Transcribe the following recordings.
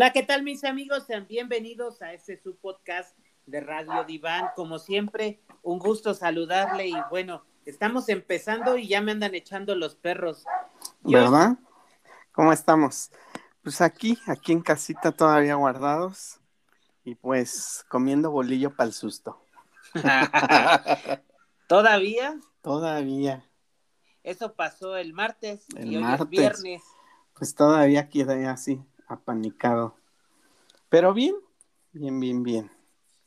Hola, ¿qué tal mis amigos? Sean bienvenidos a este su podcast de Radio Diván. Como siempre, un gusto saludarle y bueno, estamos empezando y ya me andan echando los perros. ¿Verdad? ¿Cómo estamos? Pues aquí, aquí en casita todavía guardados y pues comiendo bolillo para el susto. ¿Todavía? Todavía. Eso pasó el martes El y hoy martes. es viernes. Pues todavía quedé así, apanicado. Pero bien, bien, bien, bien.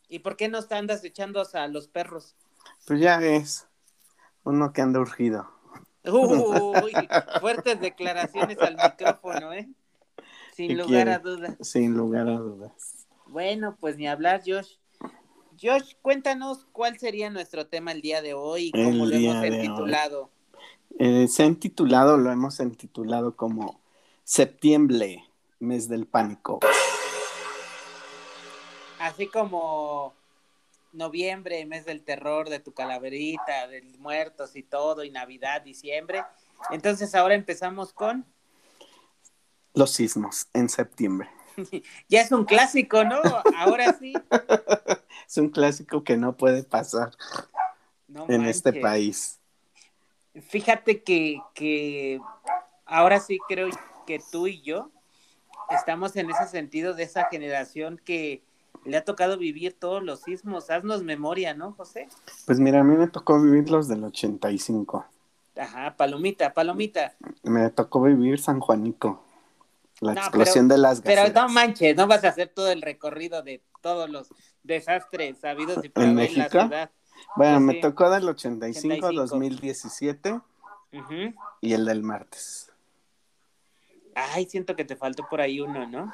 ¿Y por qué no andas echando a los perros? Pues ya es uno que anda urgido. Uy, fuertes declaraciones al micrófono, ¿eh? Sin ¿Qué lugar quiere? a dudas. Sin lugar a dudas. Bueno, pues ni hablar, Josh. Josh, cuéntanos cuál sería nuestro tema el día de hoy y cómo El lo hemos intitulado. Eh, se ha intitulado, lo hemos intitulado como Septiembre, mes del pánico. Así como noviembre, mes del terror, de tu calaverita, de muertos y todo, y Navidad, diciembre. Entonces ahora empezamos con, Los sismos en septiembre. ya es un clásico, ¿no? Ahora sí. Es un clásico que no puede pasar No en este país. Fíjate que, que ahora sí creo que tú y yo estamos en ese sentido de esa generación que le ha tocado vivir todos los sismos. Haznos memoria, ¿no, José? Pues mira, a mí me tocó vivir los del 85. Ajá, palomita, palomita. Me tocó vivir San Juanico. La No, explosión pero- de las Pero gaseras. no manches, no vas a hacer todo el recorrido de todos los desastres sabidos y por ¿En en la México? ciudad. Bueno, Sí, me tocó del 85, 85. 2017 Ujú. y el del martes. Ay, siento que te faltó por ahí uno, ¿no?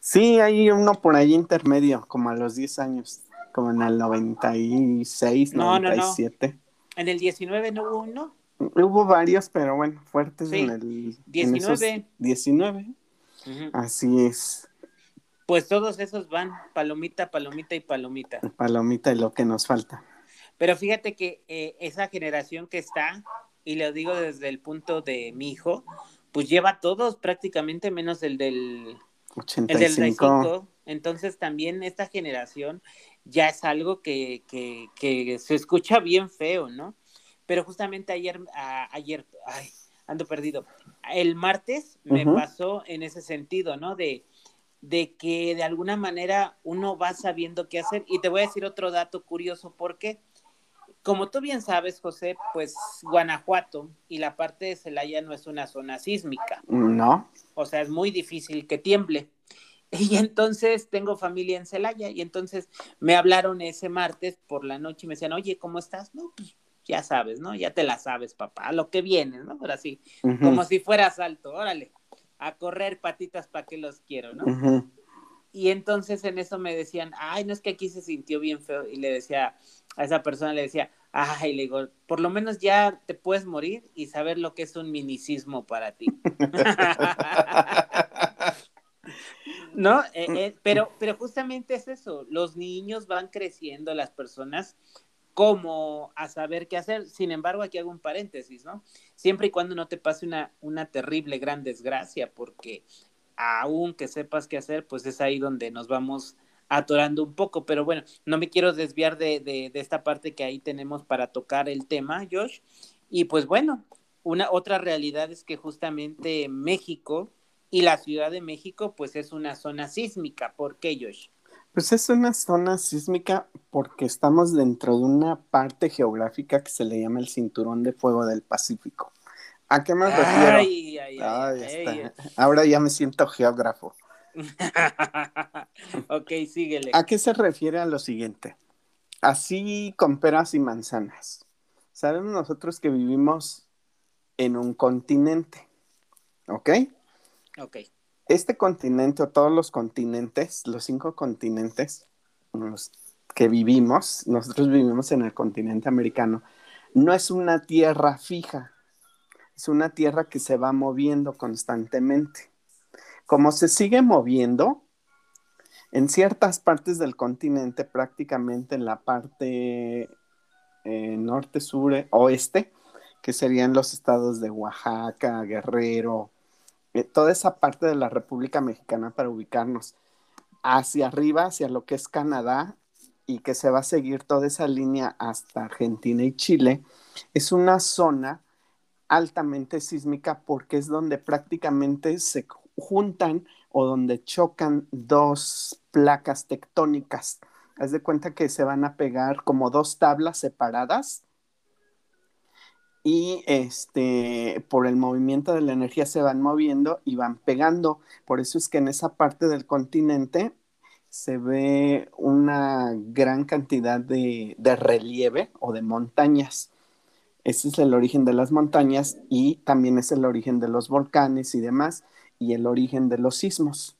Sí, hay uno por ahí intermedio, como a los 10 años, como en el 96, No, no, no. 97. En el 19 no hubo uno. Hubo varios, pero bueno, fuertes Sí, en el... en 19. esos 19, Ujú. así es. Pues todos esos van palomita, palomita y palomita. Palomita y lo que nos falta. Pero fíjate que eh, esa generación que está, y lo digo desde el punto de mi hijo, pues lleva todos prácticamente menos el del, el del 85. 95. Entonces también esta generación ya es algo que, que, que se escucha bien feo, ¿no? Pero justamente ayer, a- ayer, ay, ando perdido. El martes me pasó en ese sentido, ¿no? De, de que de alguna manera uno va sabiendo qué hacer. Y te voy a decir otro dato curioso, porque como tú bien sabes, José, pues Guanajuato y la parte de Celaya no es una zona sísmica. No, O sea, es muy difícil que tiemble. Y entonces tengo familia en Celaya y entonces me hablaron ese martes por la noche y me decían, oye, ¿cómo estás? No, pues ya sabes, ¿no? Ya te la sabes, papá, a lo que vienes, ¿no? Ahora sí, como si fuera salto, órale, a correr patitas para que los quiero, ¿no? Y entonces en eso me decían, ay, no es que aquí se sintió bien feo. Y le decía a esa persona, le decía, ay, le digo, por lo menos ya te puedes morir y saber lo que es un minicismo para ti. ¿No? Eh, eh, pero, pero justamente es eso, los niños van creciendo, las personas, como a saber qué hacer. Sin embargo, aquí hago un paréntesis, ¿no? Siempre y cuando no te pase una, una terrible, gran desgracia, porque aún que sepas qué hacer, pues es ahí donde nos vamos atorando un poco. Pero bueno, no me quiero desviar de, de, de esta parte que ahí tenemos para tocar el tema, Josh. Y pues bueno, una otra realidad es que justamente México y la Ciudad de México, pues es una zona sísmica. ¿Por qué, Josh? Pues es una zona sísmica porque estamos dentro de una parte geográfica que se le llama el Cinturón de Fuego del Pacífico. ¿A qué me refiero? Ay, ay, Ay, ay, está. Ahora ya me siento geógrafo. ok, síguele. ¿A qué se refiere a lo siguiente? Así con peras y manzanas. Sabemos nosotros que vivimos en un continente, ¿ok? Ok. Este continente o todos los continentes, los cinco continentes los que vivimos, nosotros vivimos en el continente americano, no es una tierra fija, es una tierra que se va moviendo constantemente. Como se sigue moviendo, en ciertas partes del continente, prácticamente en la parte eh, norte, sur, oeste, que serían los estados de Oaxaca, Guerrero, eh, toda esa parte de la República Mexicana para ubicarnos hacia arriba, hacia lo que es Canadá, y que se va a seguir toda esa línea hasta Argentina y Chile, es una zona altamente sísmica porque es donde prácticamente se juntan o donde chocan dos placas tectónicas. Haz de cuenta que se van a pegar como dos tablas separadas y este por el movimiento de la energía se van moviendo y van pegando. Por eso es que en esa parte del continente se ve una gran cantidad de, relieve o de montañas. Ese es el origen de las montañas y también es el origen de los volcanes y demás, y el origen de los sismos.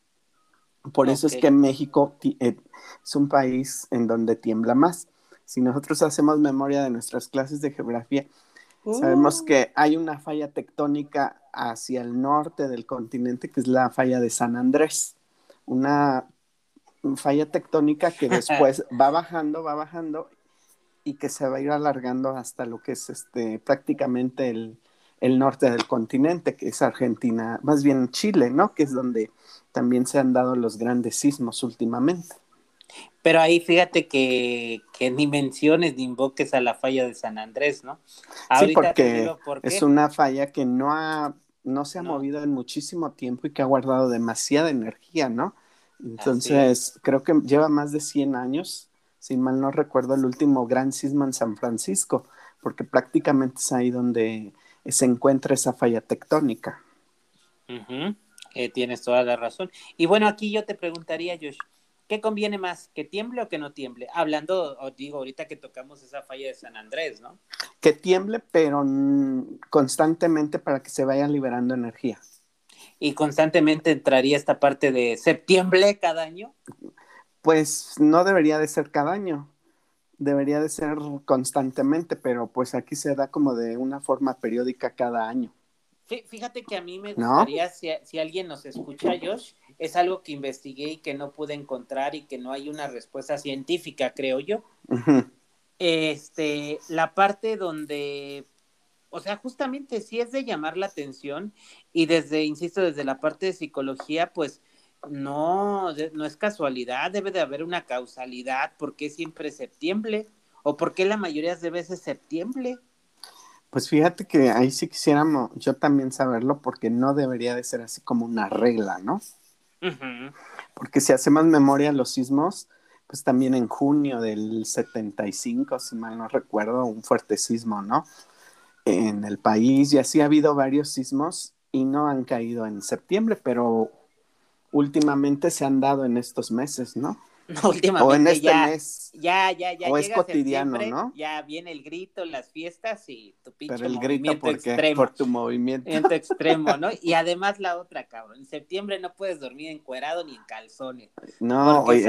Por eso es que México eh, es un país en donde tiembla más. Si nosotros hacemos memoria de nuestras clases de geografía, sabemos uh. que hay una falla tectónica hacia el norte del continente, que es la falla de San Andrés. Una falla tectónica que después va bajando, va bajando y que se va a ir alargando hasta lo que es este prácticamente el, norte del continente, que es Argentina, más bien Chile, ¿no? Que es donde también se han dado los grandes sismos últimamente. Pero ahí fíjate que, ni menciones ni invoques a la falla de San Andrés, ¿no? sí, porque es una falla que no ha, no se ha movido en muchísimo tiempo y que ha guardado demasiada energía, ¿no? Entonces, creo que lleva más de 100 años, si mal no recuerdo, el último gran sismo en San Francisco, porque prácticamente es ahí donde se encuentra esa falla tectónica. Eh, tienes toda la razón. Y bueno, aquí yo te preguntaría, Josh, ¿qué conviene más, que tiemble o que no tiemble? Hablando, digo, ahorita que tocamos esa falla de San Andrés, ¿no? Que tiemble, pero constantemente para que se vaya liberando energía y constantemente entraría esta parte de septiembre cada año? Pues no debería de ser cada año, debería de ser constantemente, pero pues aquí se da como de una forma periódica cada año. Fíjate que a mí me gustaría, si, alguien nos escucha, Josh, es algo que investigué y que no pude encontrar y que no hay una respuesta científica, creo yo. Este, la parte donde o sea, justamente si es de llamar la atención y desde, insisto, desde la parte de psicología, pues no, no es casualidad, debe de haber una causalidad, ¿por qué siempre septiembre? ¿O por qué la mayoría de veces septiembre? Pues fíjate que ahí sí quisiéramos yo también saberlo porque no debería de ser así como una regla, ¿no? Porque si hacemos memoria los sismos, pues también en junio del 75, si mal no recuerdo, un fuerte sismo, ¿no? en el país y así ha habido varios sismos y no han caído en septiembre, pero últimamente se han dado en estos meses, ¿no? Últimamente o en este ya, mes. Ya, ya, ya. O es cotidiano, ¿no? Ya viene el grito, las fiestas y tu pinche Pero el grito porque, extremo. por tu movimiento. extremo, ¿no? Y además la otra, cabrón. En septiembre no puedes dormir encuerado ni en calzones. No, oye.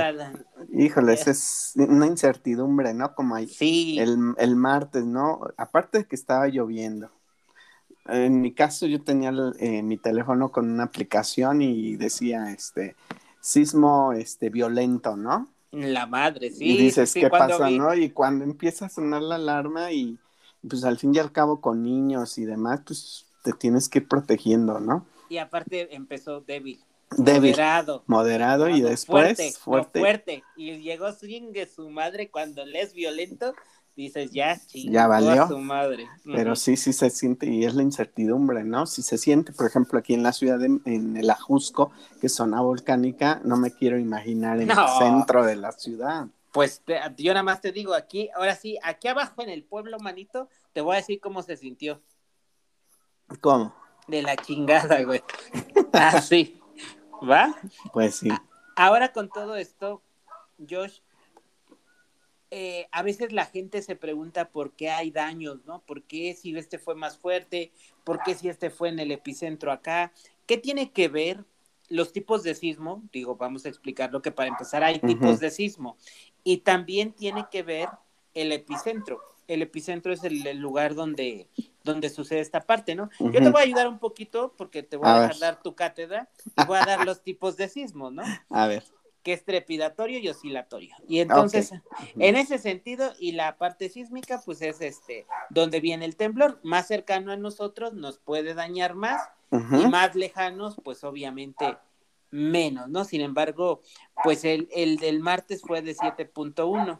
Híjole, esa es una incertidumbre, ¿no? Como ahí. Sí. El, el martes, ¿no? Aparte de que estaba lloviendo. En mi caso, yo tenía eh, mi teléfono con una aplicación y decía, este, sismo este, violento, ¿no? La madre, sí. Y dices, ¿qué pasa, no? Y cuando empieza a sonar la alarma y pues al fin y al cabo con niños y demás, pues te tienes que ir protegiendo, ¿no? Y aparte empezó débil. Débil. Moderado. Moderado y después fuerte. Fuerte. fuerte. Y llegó swing su madre cuando le es violento dices, ya, ya valió. su madre. Pero sí, sí se siente y es la incertidumbre, ¿no? Si se siente, por ejemplo, aquí en la ciudad, de, en el Ajusco, que es zona volcánica, no me quiero imaginar en el centro de la ciudad. Pues yo nada más te digo, aquí, ahora sí, aquí abajo en el pueblo, manito, te voy a decir cómo se sintió. ¿Cómo? De la chingada, güey. Así. ¿Va? Pues sí. Ahora con todo esto, Josh, eh, a veces la gente se pregunta por qué hay daños, ¿no? ¿Por qué si este fue más fuerte? ¿Por qué si este fue en el epicentro acá? ¿Qué tiene que ver los tipos de sismo? Digo, vamos a explicar lo que para empezar hay tipos de sismo. Y también tiene que ver el epicentro. El epicentro es el, lugar donde, donde sucede esta parte, ¿no? Yo te voy a ayudar un poquito porque te voy a, dejar dar tu cátedra y voy a dar los tipos de sismo, ¿no? A ver que es trepidatorio y oscilatorio. Y entonces, en ese sentido, y la parte sísmica, pues es este, donde viene el temblor, más cercano a nosotros nos puede dañar más y más lejanos, pues obviamente menos, ¿no? Sin embargo, pues el, el del martes fue de 7.1.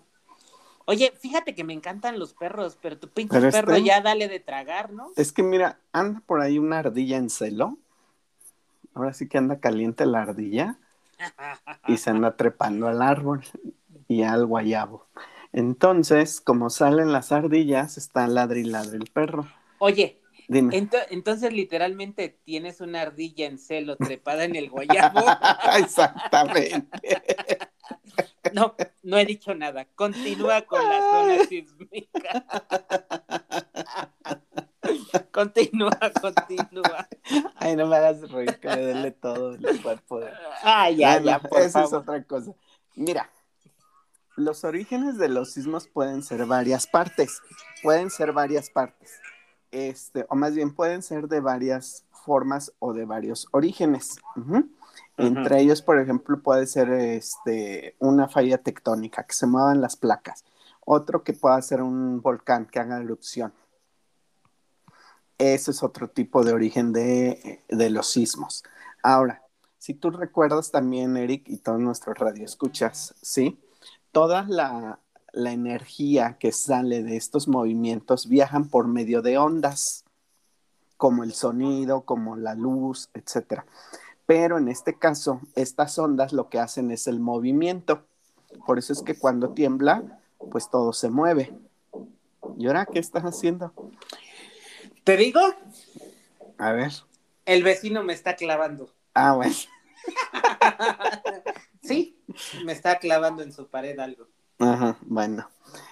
Oye, fíjate que me encantan los perros, pero tu pinche perro este ya dale de tragar, ¿no? Es que mira, anda por ahí una ardilla en celo. Ahora sí que anda caliente la ardilla y se anda trepando al árbol y al guayabo. Entonces, como salen las ardillas, está ladri ladri el perro. Oye, Dime. entonces, literalmente tienes una ardilla en celo trepada en el guayabo. Exactamente. no, no he dicho nada. Continúa con la zona sísmica. Continúa, continúa. Ay, no me hagas reír, que me duele todo el cuerpo. Ay, ya, ya, por Esa es otra cosa. Mira, los orígenes de los sismos pueden ser varias partes. Pueden ser varias partes. Este, o más bien pueden ser de varias formas o de varios orígenes. Entre ellos, por ejemplo, puede ser este, una falla tectónica, que se muevan las placas. Otro que pueda ser un volcán que haga erupción. Ese es otro tipo de origen de, los sismos. Ahora, si tú recuerdas también, Eric, y todos nuestros radioescuchas, ¿sí? Toda la, la energía que sale de estos movimientos viajan por medio de ondas, como el sonido, como la luz, etc. Pero en este caso, estas ondas lo que hacen es el movimiento. Por eso es que cuando tiembla, pues todo se mueve. ¿Y ahora qué estás haciendo? ¿Te digo? A ver. El vecino me está clavando. Ah, bueno. sí, me está clavando en su pared algo. Ajá, bueno.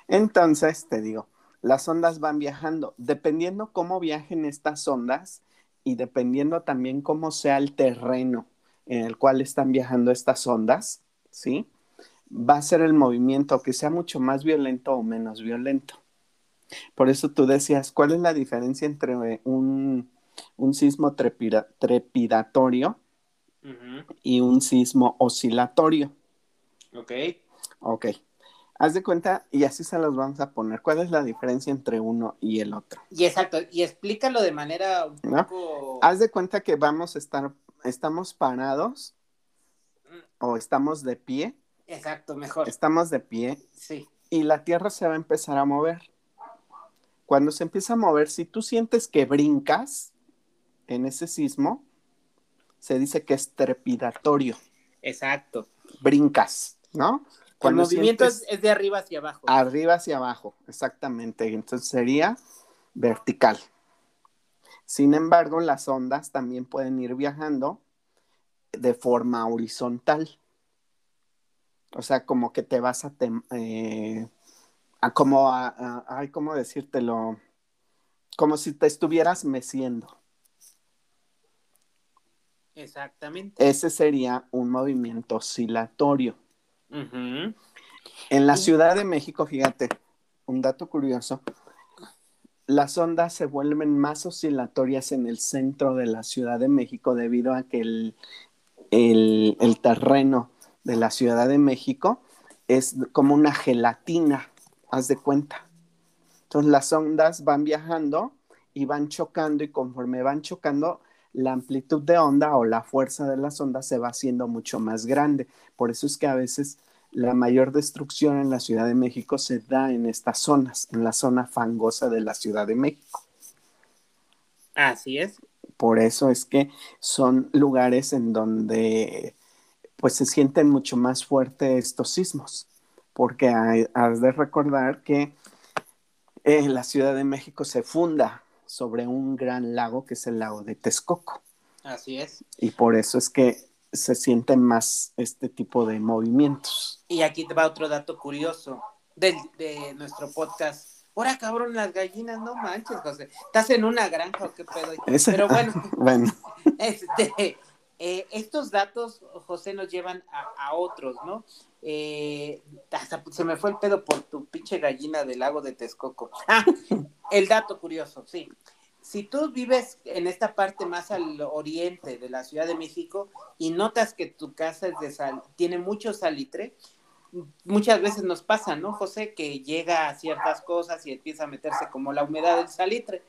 Entonces, te digo, las ondas van viajando. Dependiendo cómo viajen estas ondas y dependiendo también cómo sea el terreno en el cual están viajando estas ondas, ¿sí? Va a ser el movimiento que sea mucho más violento o menos violento. Por eso tú decías, ¿cuál es la diferencia entre un, sismo trepidatorio y un sismo oscilatorio? Ok. Ok. Haz de cuenta, y así se los vamos a poner. ¿Cuál es la diferencia entre uno y el otro? Y exacto, y explícalo de manera un poco. Haz de cuenta que vamos a estar, estamos parados mm. o estamos de pie. Exacto, mejor. Estamos de pie. Sí. Y la tierra se va a empezar a mover. Cuando se empieza a mover, si tú sientes que brincas en ese sismo, se dice que es trepidatorio. Exacto. Brincas, ¿no? Cuando el movimiento es, de arriba hacia abajo. Arriba hacia abajo, exactamente. Entonces sería vertical. Sin embargo, las ondas también pueden ir viajando de forma horizontal. O sea, como que te vas a, eh, a como a, ay, ¿cómo decírtelo? Como si te estuvieras meciendo. Exactamente. Ese sería un movimiento oscilatorio. En la Ciudad de México, fíjate, un dato curioso, las ondas se vuelven más oscilatorias en el centro de la Ciudad de México debido a que el, el terreno de la Ciudad de México es como una gelatina haz de cuenta. Entonces las ondas van viajando y van chocando y conforme van chocando, la amplitud de onda o la fuerza de las ondas se va haciendo mucho más grande. Por eso es que a veces la mayor destrucción en la Ciudad de México se da en estas zonas, en la zona fangosa de la Ciudad de México. Así es. Por eso es que son lugares en donde pues se sienten mucho más fuertes estos sismos porque has de recordar que eh, la Ciudad de México se funda sobre un gran lago que es el lago de Texcoco. Así es. Y por eso es que se sienten más este tipo de movimientos. Y aquí te va otro dato curioso de, de nuestro podcast. Ahora, cabrón, las gallinas, no manches, José. ¿Estás en una granja o qué pedo? Pero bueno, bueno. Este, eh, estos datos, José, nos llevan a, otros, ¿no? Eh, hasta se me fue el pedo por tu pinche gallina del lago de Texcoco. Ah, el dato curioso, sí. si tú vives en esta parte más al oriente de la Ciudad de México y notas que tu casa es de sal, tiene mucho salitre, muchas veces nos pasa, ¿no, José? Que llega a ciertas cosas y empieza a meterse como la humedad del salitre.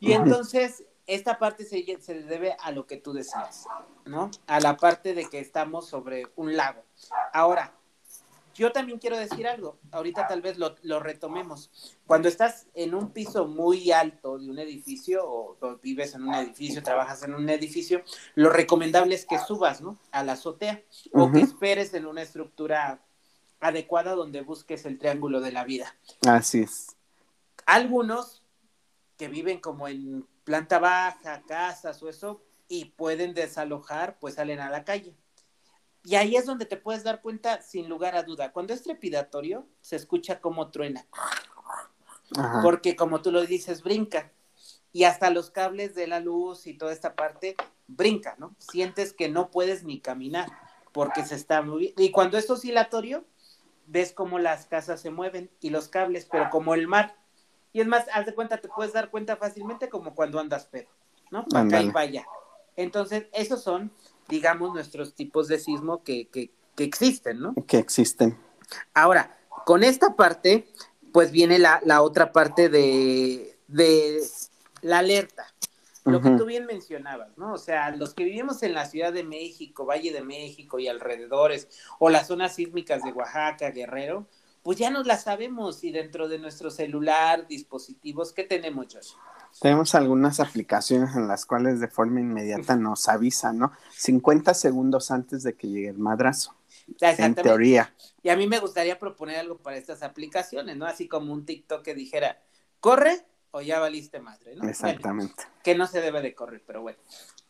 Y entonces esta parte se, se debe a lo que tú decías, ¿no? A la parte de que estamos sobre un lago. Ahora, yo también quiero decir algo, ahorita tal vez lo, lo, retomemos. Cuando estás en un piso muy alto de un edificio o, vives en un edificio, trabajas en un edificio, lo recomendable es que subas, ¿no? A la azotea o que esperes en una estructura adecuada donde busques el triángulo de la vida. Así es. Algunos que viven como en planta baja, casas o eso, y pueden desalojar, pues salen a la calle. Y ahí es donde te puedes dar cuenta, sin lugar a duda, cuando es trepidatorio, se escucha como truena. Porque como tú lo dices, brinca. Y hasta los cables de la luz y toda esta parte brinca, ¿no? Sientes que no puedes ni caminar porque se está moviendo. Y cuando es oscilatorio, ves cómo las casas se mueven y los cables, pero como el mar. Y es más, haz de cuenta, te puedes dar cuenta fácilmente como cuando andas pedo, ¿no? Para acá y para allá. Entonces, esos son digamos, nuestros tipos de sismo que, que, que existen, ¿no? Que existen. Ahora, con esta parte, pues viene la, la otra parte de, de la alerta. Lo que tú bien mencionabas, ¿no? O sea, los que vivimos en la Ciudad de México, Valle de México y alrededores, o las zonas sísmicas de Oaxaca, Guerrero, pues ya nos las sabemos y dentro de nuestro celular, dispositivos, ¿qué tenemos, Josh? Tenemos algunas aplicaciones en las cuales de forma inmediata nos avisa, ¿no? 50 segundos antes de que llegue el madrazo. En teoría. Y a mí me gustaría proponer algo para estas aplicaciones, ¿no? Así como un TikTok que dijera, corre o ya valiste madre, ¿no? Exactamente. que no se debe de correr, pero bueno.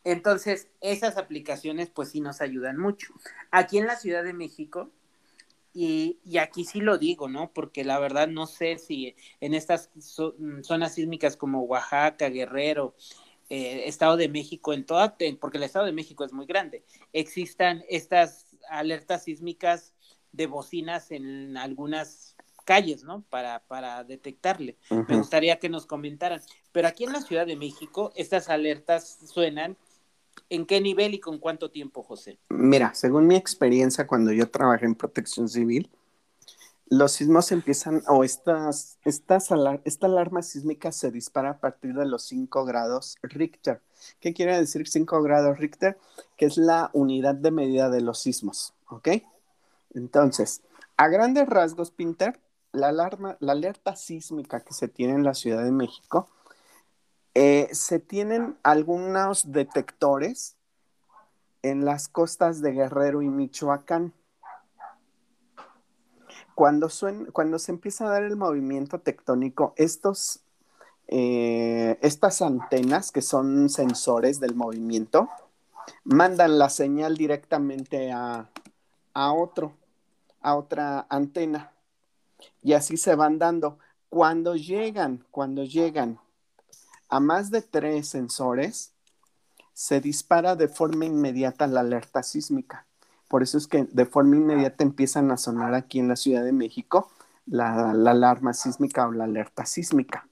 Entonces, esas aplicaciones pues sí nos ayudan mucho. Aquí en la Ciudad de México, y, aquí sí lo digo, ¿no? Porque la verdad no sé si en estas mm, zonas sísmicas como Oaxaca, Guerrero, eh, Estado de México, en toda, porque el Estado de México es muy grande, existan estas alertas sísmicas de bocinas en algunas calles, ¿no? Para, para detectarle. Me gustaría que nos comentaran. Pero aquí en la Ciudad de México, estas alertas suenan ¿En qué nivel y con cuánto tiempo, José? Mira, según mi experiencia cuando yo trabajé en protección civil, los sismos empiezan, o estas, estas esta alarma sísmica se dispara a partir de los 5 grados Richter. ¿Qué quiere decir 5 grados Richter? Que es la unidad de medida de los sismos, ¿ok? Entonces, a grandes rasgos, Pinter, la alarma, la alerta sísmica que se tiene en la Ciudad de México eh, se tienen algunos detectores en las costas de Guerrero y Michoacán. Cuando, cuando se empieza a dar el movimiento tectónico, estos, eh, estas antenas, que son sensores del movimiento, mandan la señal directamente a, a otro, a otra antena. Y así se van dando. Cuando llegan, cuando llegan a más de tres sensores, se dispara de forma inmediata la alerta sísmica. Por eso es que de forma inmediata empiezan a sonar aquí en la Ciudad de México la, alarma sísmica o la alerta sísmica.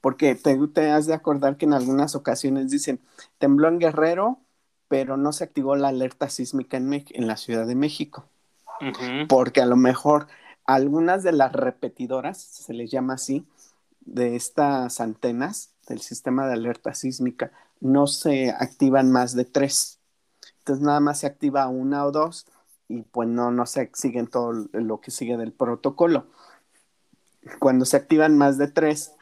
Porque te, te, has de acordar que en algunas ocasiones dicen, tembló en Guerrero, pero no se activó la alerta sísmica en, en la Ciudad de México. Porque a lo mejor algunas de las repetidoras, se les llama así, de estas antenas del sistema de alerta sísmica no se activan más de tres. Entonces nada más se activa una o dos y pues no, no se siguen todo lo que sigue del protocolo. Cuando se activan más de tres,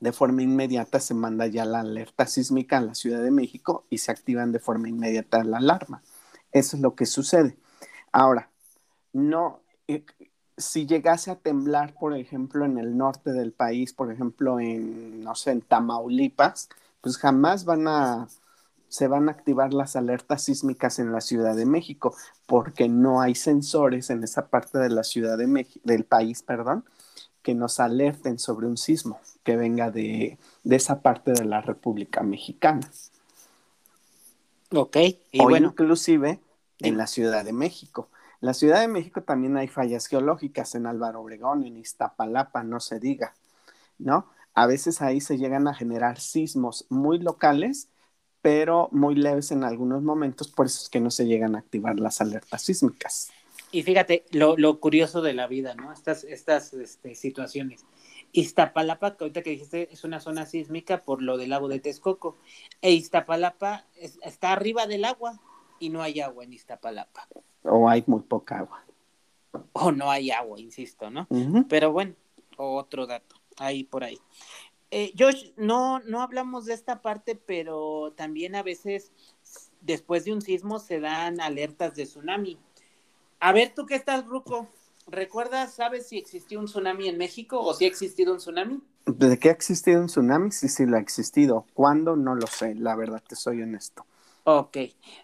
de forma inmediata se manda ya la alerta sísmica a la Ciudad de México y se activan de forma inmediata la alarma. Eso es lo que sucede. Ahora, no, eh, si llegase a temblar, por ejemplo, en el norte del país, por ejemplo, en, no sé, en Tamaulipas, pues jamás van a, se van a activar las alertas sísmicas en la Ciudad de México, porque no hay sensores en esa parte de la Ciudad de México, del país, perdón, que nos alerten sobre un sismo que venga de, de esa parte de la República Mexicana. Ok, y o bueno. Inclusive en la Ciudad de México la Ciudad de México también hay fallas geológicas en Álvaro Obregón, en Iztapalapa, no se diga, ¿no? a veces ahí se llegan a generar sismos muy locales, pero muy leves en algunos momentos, por eso es que no se llegan a activar las alertas sísmicas. Y fíjate, lo, lo curioso de la vida, ¿no? Estas, estas este, situaciones. Iztapalapa, que ahorita que dijiste, es una zona sísmica por lo del lago de Texcoco. E Iztapalapa está arriba del agua y no hay agua en Iztapalapa. O hay muy poca agua. O no hay agua, insisto, ¿no? Pero bueno, otro dato, ahí por ahí. Eh, Josh, no, no hablamos de esta parte, pero también a veces después de un sismo se dan alertas de tsunami. A ver, tú qué estás, Ruco. ¿Recuerdas, sabes si existió un tsunami en México o si ha existido un tsunami? ¿De qué ha existido un tsunami? Sí, sí, lo ha existido. ¿Cuándo? No lo sé, la verdad, te soy honesto. Ok,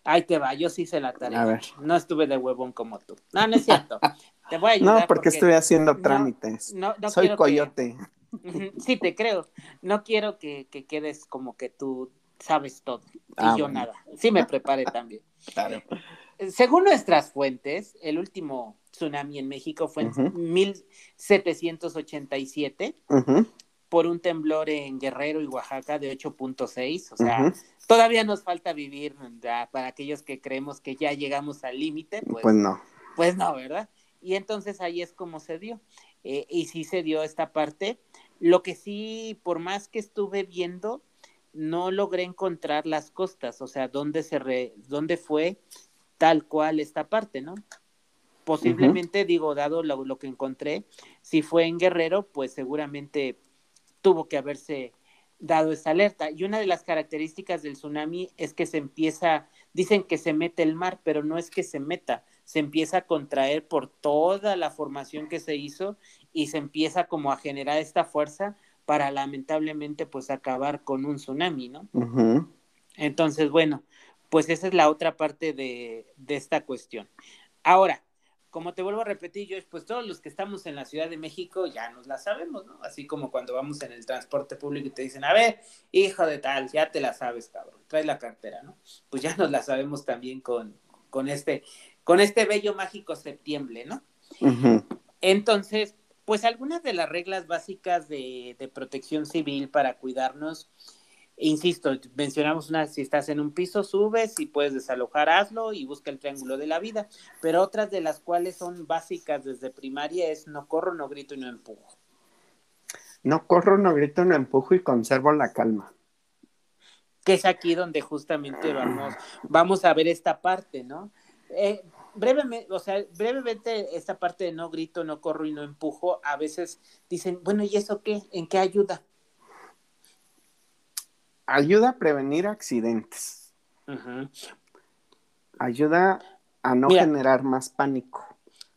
ahí te va, yo sí se la tarea. A ver. No estuve de huevón como tú. No, no es cierto. te voy a ayudar. No, porque, estoy haciendo trámites. No, no, soy coyote. Sí, te creo. No quiero que, quedes como que tú sabes todo y ah, yo nada. Sí me preparé también. Claro. Según nuestras fuentes, el último tsunami en México fue en 1787 por un temblor en Guerrero y Oaxaca de 8.6. O sea, todavía nos falta vivir para aquellos que creemos que ya llegamos al límite. Pues, pues, no. Pues no, ¿verdad? Y entonces ahí es como se dio. Eh, y sí se dio esta parte. Lo que sí, por más que estuve viendo, no logré encontrar las costas, o sea, dónde se re, dónde fue tal cual esta parte, ¿no? Posiblemente, digo, dado lo, que encontré, si fue en Guerrero, pues seguramente tuvo que haberse dado esa alerta. Y una de las características del tsunami es que se empieza, dicen que se mete el mar, pero no es que se meta, se empieza a contraer por toda la formación que se hizo y se empieza como a generar esta fuerza para lamentablemente pues acabar con un tsunami, ¿no? Entonces, bueno, pues esa es la otra parte de, de esta cuestión. Ahora, como te vuelvo a repetir, Josh, pues todos los que estamos en la Ciudad de México ya nos la sabemos, ¿no? Así como cuando vamos en el transporte público y te dicen, a ver, hijo de tal, ya te la sabes, cabrón, trae la cartera, ¿no? Pues ya nos la sabemos también con, con, este, con este bello mágico septiembre, ¿no? Entonces, pues algunas de las reglas básicas de, de protección civil para cuidarnos Insisto, mencionamos una, si estás en un piso, subes, si puedes desalojar, hazlo y busca el triángulo de la vida. Pero otras de las cuales son básicas desde primaria es no corro, no grito y no empujo. No corro, no grito, no empujo y conservo la calma. Que es aquí donde justamente vamos, vamos a ver esta parte, ¿no? Eh, brevemente, o sea, brevemente esta parte de no grito, no corro y no empujo, a veces dicen, bueno, ¿y eso qué? ¿En qué ayuda? Ayuda a prevenir accidentes. Ayuda a no generar más pánico.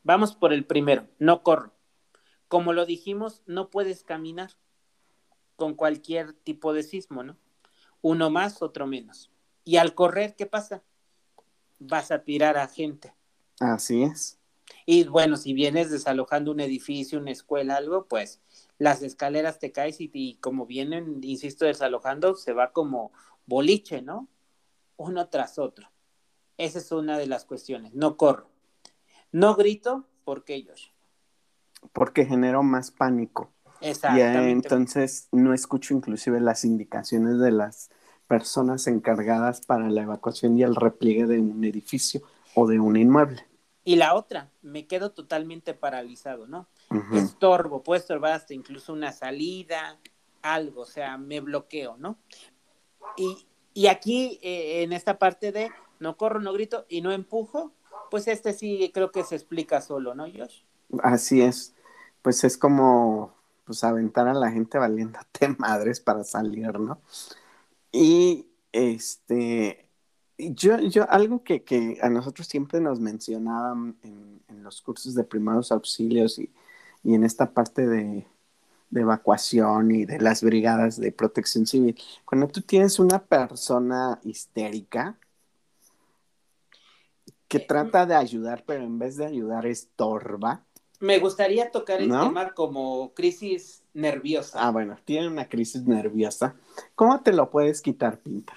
Vamos por el primero, no corro. Como lo dijimos, no puedes caminar con cualquier tipo de sismo, ¿no? Uno más, otro menos. Y al correr, ¿qué pasa? Vas a tirar a gente. Así es. Y bueno, si vienes desalojando un edificio, una escuela, algo, pues las escaleras te caes y, como vienen, insisto, desalojando, se va como boliche, ¿no? Uno tras otro. Esa es una de las cuestiones. No corro. No grito, ¿por qué, Josh? Porque generó más pánico. Exactamente. Y entonces no escucho inclusive las indicaciones de las personas encargadas para la evacuación y el repliegue de un edificio o de un inmueble. Y la otra, me quedo totalmente paralizado, ¿no? Estorbo, puedo estorbar hasta incluso una salida, algo, o sea, me bloqueo, ¿no? Y, y aquí, eh, en esta parte de no corro, no grito y no empujo, pues este sí creo que se explica solo, ¿no, Josh? Así es, pues es como, pues aventar a la gente valiéndote madres para salir, ¿no? Y este, yo, yo, algo que, que, a nosotros siempre nos mencionaban en, en los cursos de primeros auxilios y, y en esta parte de, de, evacuación y de las brigadas de protección civil, cuando tú tienes una persona histérica que eh, trata de ayudar, pero en vez de ayudar estorba. Me gustaría tocar el tema como crisis nerviosa. Ah, bueno, tiene una crisis nerviosa. ¿Cómo te lo puedes quitar, Pinter?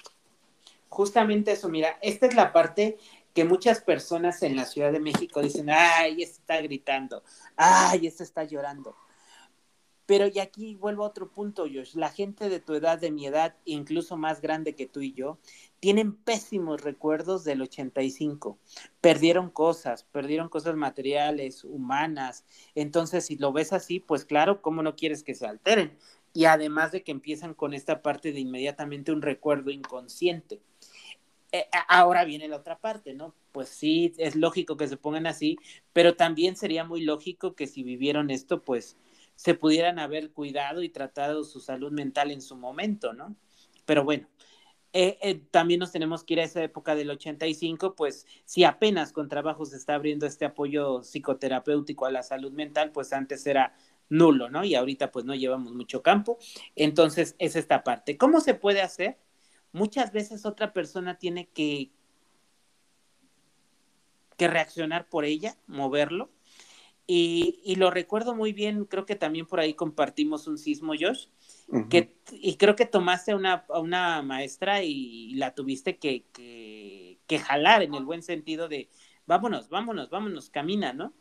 Justamente eso, mira, esta es la parte que muchas personas en la Ciudad de México dicen, ay, está gritando, ay, este está llorando. Pero y aquí vuelvo a otro punto, Josh. La gente de tu edad, de mi edad, incluso más grande que tú y yo, tienen pésimos recuerdos del 85. Perdieron cosas, perdieron cosas materiales, humanas. Entonces, si lo ves así, pues claro, ¿cómo no quieres que se alteren? Y además de que empiezan con esta parte de inmediatamente un recuerdo inconsciente. Eh, ahora viene la otra parte, ¿no? Pues sí, es lógico que se pongan así, pero también sería muy lógico que si vivieron esto, pues se pudieran haber cuidado y tratado su salud mental en su momento, ¿no? Pero bueno, eh, eh, también nos tenemos que ir a esa época del 85, pues si apenas con trabajo se está abriendo este apoyo psicoterapéutico a la salud mental, pues antes era nulo, ¿no? Y ahorita pues no llevamos mucho campo. Entonces es esta parte. ¿Cómo se puede hacer? Muchas veces otra persona tiene que, que reaccionar por ella, moverlo. Y, lo recuerdo muy bien, creo que también por ahí compartimos un sismo, Josh, que, y creo que tomaste a una, una maestra y, la tuviste que, que, jalar en el buen sentido de, vámonos, vámonos, vámonos, camina, ¿no?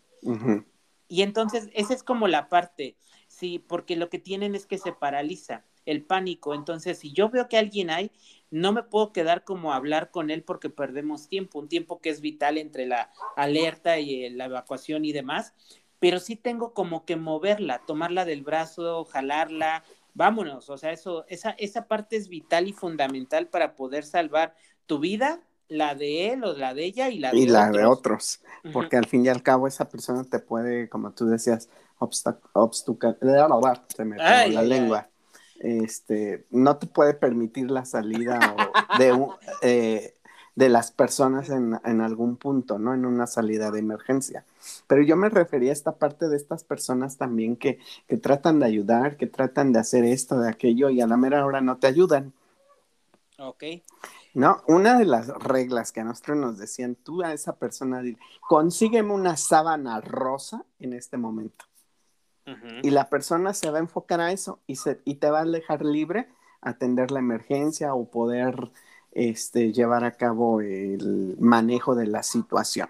Y entonces, esa es como la parte, sí, porque lo que tienen es que se paraliza el pánico. Entonces, si yo veo que alguien hay, no me puedo quedar como a hablar con él porque perdemos tiempo, un tiempo que es vital entre la alerta y la evacuación y demás, pero sí tengo como que moverla, tomarla del brazo, jalarla, vámonos, o sea, eso, esa, esa parte es vital y fundamental para poder salvar tu vida, la de él o la de ella y la de y la otros. de otros, porque al fin y al cabo esa persona te puede, como tú decías, obstacular, se me la lengua este, no te puede permitir la salida de, eh, de las personas en, algún punto, ¿no? En una salida de emergencia. Pero yo me refería a esta parte de estas personas también que, que tratan de ayudar, que tratan de hacer esto, de aquello, y a la mera hora no te ayudan. Ok. No, una de las reglas que a nosotros nos decían, tú a esa persona, consígueme una sábana rosa en este momento. Y la persona se va a enfocar a eso y, se, y te va a dejar libre atender la emergencia o poder este, llevar a cabo el manejo de la situación.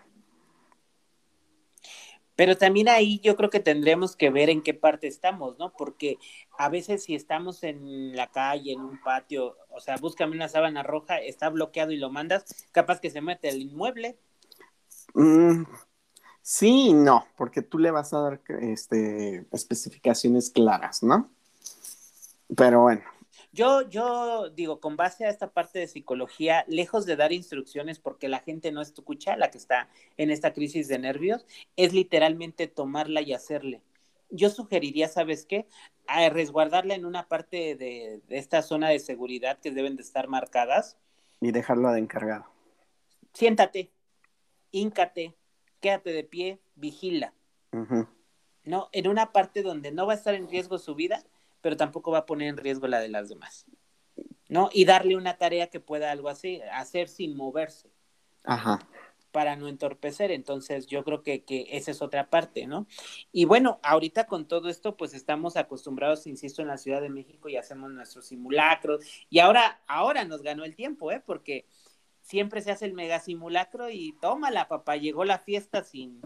Pero también ahí yo creo que tendremos que ver en qué parte estamos, ¿no? Porque a veces si estamos en la calle, en un patio, o sea, búscame una sábana roja, está bloqueado y lo mandas, capaz que se mete el inmueble. Mm, Sí y no, porque tú le vas a dar este, especificaciones claras, ¿no? Pero bueno. Yo, yo digo, con base a esta parte de psicología, lejos de dar instrucciones porque la gente no escucha, la que está en esta crisis de nervios, es literalmente tomarla y hacerle. Yo sugeriría, ¿sabes qué? A resguardarla en una parte de, de esta zona de seguridad que deben de estar marcadas. Y dejarlo de encargado. Siéntate, híncate, quédate de pie, vigila. No, en una parte donde no va a estar en riesgo su vida, pero tampoco va a poner en riesgo la de las demás. ¿No? Y darle una tarea que pueda algo así, hacer sin moverse. Ajá. Para no entorpecer. Entonces, yo creo que, que esa es otra parte, ¿no? Y bueno, ahorita con todo esto, pues estamos acostumbrados, insisto, en la Ciudad de México y hacemos nuestros simulacros. Y ahora, ahora nos ganó el tiempo, ¿eh? Porque siempre se hace el mega simulacro y tómala, papá, llegó la fiesta sin,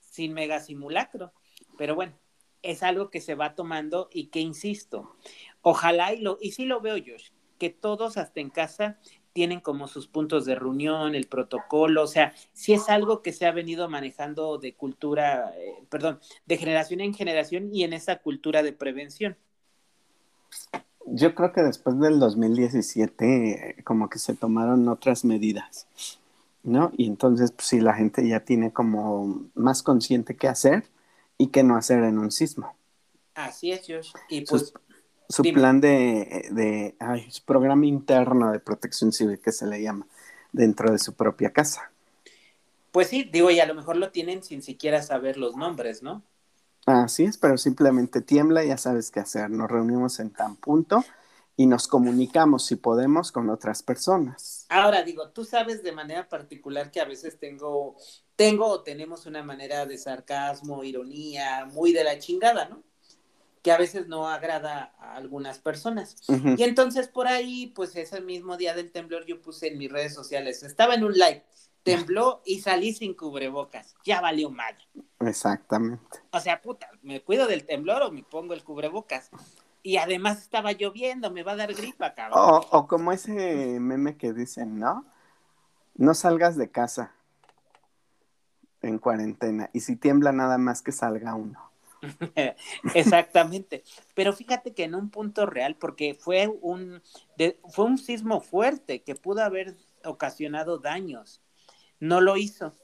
sin mega simulacro. Pero bueno, es algo que se va tomando y que insisto, ojalá y lo, y sí lo veo, Josh, que todos hasta en casa tienen como sus puntos de reunión, el protocolo, o sea, si es algo que se ha venido manejando de cultura, eh, perdón, de generación en generación y en esa cultura de prevención. Yo creo que después del 2017 eh, como que se tomaron otras medidas, ¿no? Y entonces, pues sí, la gente ya tiene como más consciente qué hacer y qué no hacer en un sismo. Así es, Josh. Y pues... Su, plan de, de ay, su programa interno de protección civil que se le llama dentro de su propia casa. Pues sí, digo, y a lo mejor lo tienen sin siquiera saber los nombres, ¿no? Así es, pero simplemente tiembla, ya sabes qué hacer. Nos reunimos en tan punto y nos comunicamos si podemos con otras personas. Ahora digo, tú sabes de manera particular que a veces tengo, tengo o tenemos una manera de sarcasmo, ironía, muy de la chingada, ¿no? Que a veces no agrada a algunas personas. Y entonces por ahí, pues ese mismo día del temblor yo puse en mis redes sociales, estaba en un live tembló y salí sin cubrebocas. Ya valió mal. Exactamente. O sea, puta, ¿me cuido del temblor o me pongo el cubrebocas? Y además estaba lloviendo, me va a dar gripa, cabrón. O, o como ese meme que dicen, ¿no? No salgas de casa en cuarentena. Y si tiembla nada más que salga uno. Exactamente. Pero fíjate que en un punto real, porque fue un, de, fue un sismo fuerte que pudo haber ocasionado daños. No lo hizo.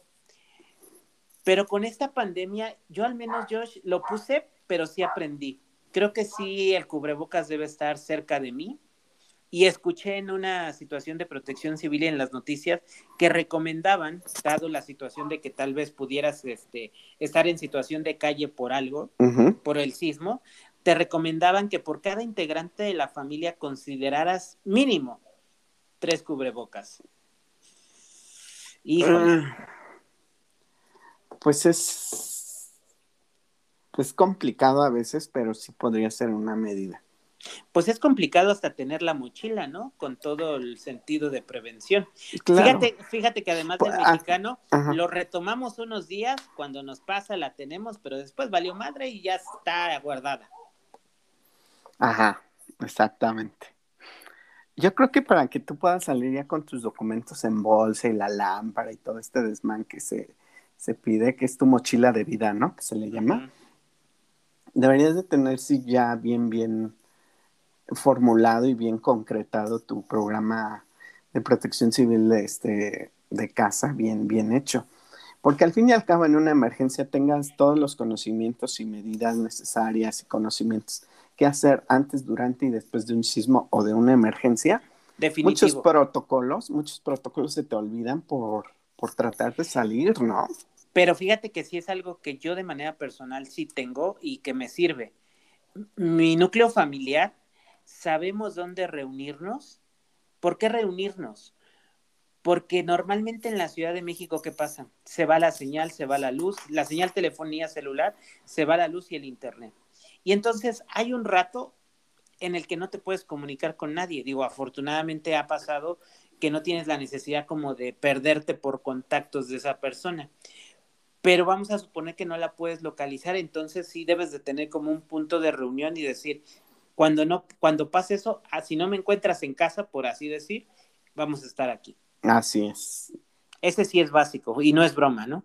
Pero con esta pandemia, yo al menos, Josh, lo puse, pero sí aprendí. Creo que sí, el cubrebocas debe estar cerca de mí. Y escuché en una situación de protección civil en las noticias que recomendaban, dado la situación de que tal vez pudieras este, estar en situación de calle por algo, por el sismo, te recomendaban que por cada integrante de la familia consideraras mínimo tres cubrebocas. Híjole. Ah, Pues es, pues complicado a veces, pero sí podría ser una medida. Pues es complicado hasta tener la mochila, ¿no? Con todo el sentido de prevención. Claro. Fíjate, fíjate que además del Pues, ah, mexicano, ajá. lo retomamos unos días, cuando nos pasa la tenemos, pero después valió madre y ya está guardada. Ajá, exactamente. Yo creo que para que tú puedas salir ya con tus documentos en bolsa y la lámpara y todo este desmán que se, se pide, que es tu mochila de vida, ¿no? Que se le llama. Deberías de tener sí ya bien, bien formulado y bien concretado tu programa de protección civil de, este, de casa, bien, bien hecho. Porque al fin y al cabo en una emergencia tengas todos los conocimientos y medidas necesarias y conocimientos que hacer antes, durante y después de un sismo o de una emergencia. Definitivo. Muchos protocolos, muchos protocolos se te olvidan por, por tratar de salir, ¿no? Pero fíjate que sí es algo que yo de manera personal sí tengo y que me sirve. Mi núcleo familiar, sabemos dónde reunirnos. ¿Por qué reunirnos? Porque normalmente en la Ciudad de México, ¿qué pasa? Se va la señal, se va la luz, la señal telefonía celular, se va la luz y el internet. Y entonces hay un rato en el que no te puedes comunicar con nadie. Digo, afortunadamente ha pasado que no tienes la necesidad como de perderte por contactos de esa persona pero vamos a suponer que no la puedes localizar, entonces sí debes de tener como un punto de reunión y decir, cuando no, cuando pase eso, ah, si no me encuentras en casa, por así decir, vamos a estar aquí. Así es. Ese sí es básico y no es broma, ¿no?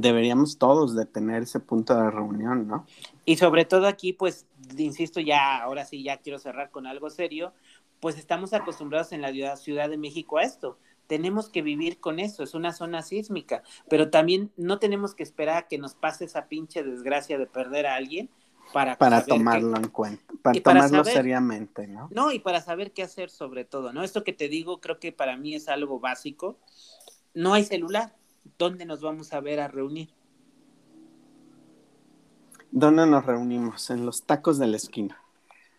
Deberíamos todos de tener ese punto de reunión, ¿no? Y sobre todo aquí, pues, insisto, ya, ahora sí, ya quiero cerrar con algo serio, pues estamos acostumbrados en la ciudad, Ciudad de México a esto. Tenemos que vivir con eso, es una zona sísmica, pero también no tenemos que esperar a que nos pase esa pinche desgracia de perder a alguien para, Para tomarlo en cuenta, para para tomarlo saber- seriamente, ¿no? No, y para saber qué hacer sobre todo, ¿no? Esto que te digo creo que para mí es algo básico. No hay celular. ¿Dónde nos vamos a ver a reunir? ¿Dónde nos reunimos? En los tacos de la esquina,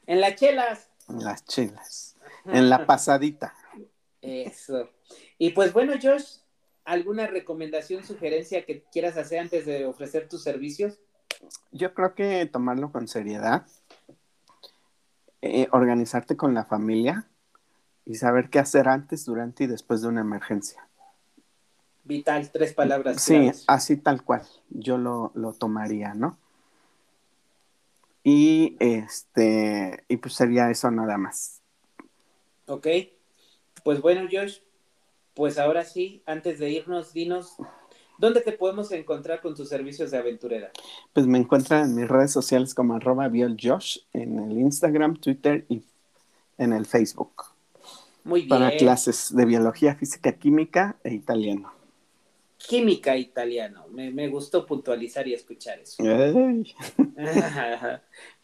En las chelas. en las chelas, en la pasadita. Eso. Y pues bueno, Josh, ¿alguna recomendación, sugerencia que quieras hacer antes de ofrecer tus servicios? Yo creo que tomarlo con seriedad, eh, organizarte con la familia y saber qué hacer antes, durante y después de una emergencia. Vital, tres palabras. Sí, claves. así tal cual, yo lo, lo tomaría, ¿no? Y este, y pues sería eso nada más. Ok. Pues bueno, Josh, pues ahora sí, antes de irnos, dinos, ¿dónde te podemos encontrar con tus servicios de aventurera? Pues me encuentran en mis redes sociales como arroba bioljosh, en el Instagram, Twitter y en el Facebook. Muy bien. Para clases de biología, física, química e italiano. Química italiano. Me, me gustó puntualizar y escuchar eso.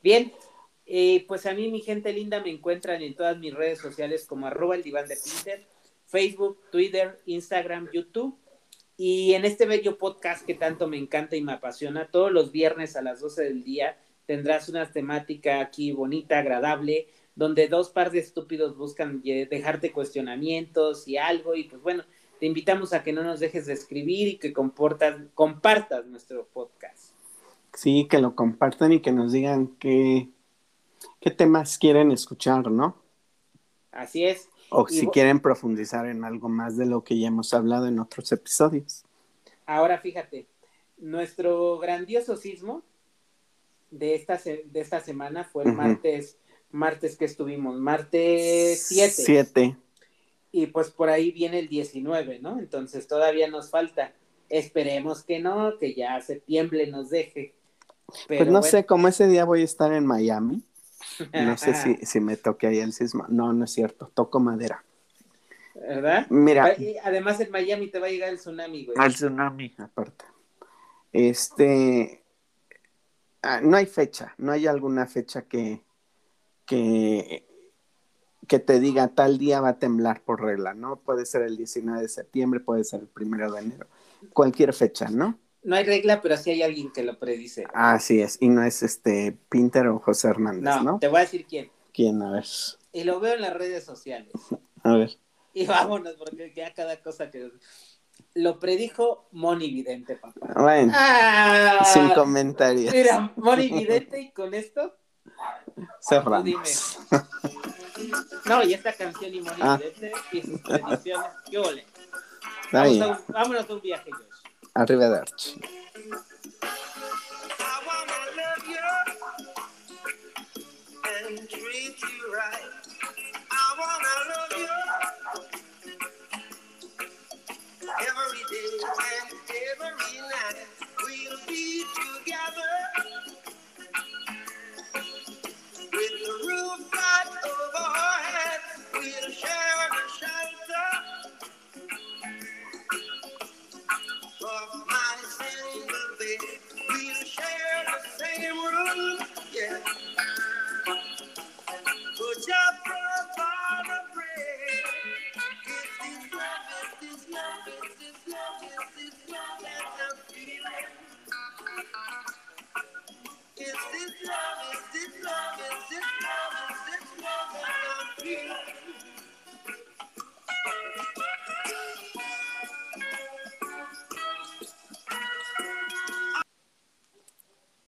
Bien, eh, pues a mí, mi gente linda, me encuentran en todas mis redes sociales como arroba el diván de Pinter, Facebook, Twitter, Instagram, YouTube. Y en este bello podcast que tanto me encanta y me apasiona, todos los viernes a las 12 del día tendrás una temática aquí bonita, agradable, donde dos par de estúpidos buscan eh, dejarte cuestionamientos y algo. Y pues bueno, te invitamos a que no nos dejes de escribir y que comportas, compartas nuestro podcast. Sí, que lo compartan y que nos digan qué, qué temas quieren escuchar, ¿no? Así es. O si quieren profundizar en algo más de lo que ya hemos hablado en otros episodios. Ahora fíjate, nuestro grandioso sismo de esta, de esta semana fue el martes, martes que estuvimos, martes 7. 7. Y pues por ahí viene el 19, ¿no? Entonces todavía nos falta. Esperemos que no, que ya septiembre nos deje. pues no sé, como ese día voy a estar en Miami, no sé si, si me toque ahí el sismo. No, no es cierto, toco madera. ¿Verdad? Mira. Además en Miami te va a llegar el tsunami, güey. Al tsunami, aparte. Este, ah, no hay fecha, no hay alguna fecha que, que, que te diga tal día va a temblar por regla, ¿no? Puede ser el 19 de septiembre, puede ser el primero de enero, cualquier fecha, ¿no? No hay regla, pero sí hay alguien que lo predice. Así es, y no es este Pinter o José Hernández, ¿no? No, te voy a decir quién. ¿Quién? A ver. Y lo veo en las redes sociales. A ver. Y vámonos, porque ya cada cosa que lo predijo Moni Vidente, papá. Bueno, ah, sin comentarios. Mira, Moni Vidente y con esto cerramos. Dime. No, y esta canción y morir ah. y sus predicciones. ¿Qué ole? Vamos a, vámonos a un viaje, Josh. Arrivederci. Every day and every night we'll be together.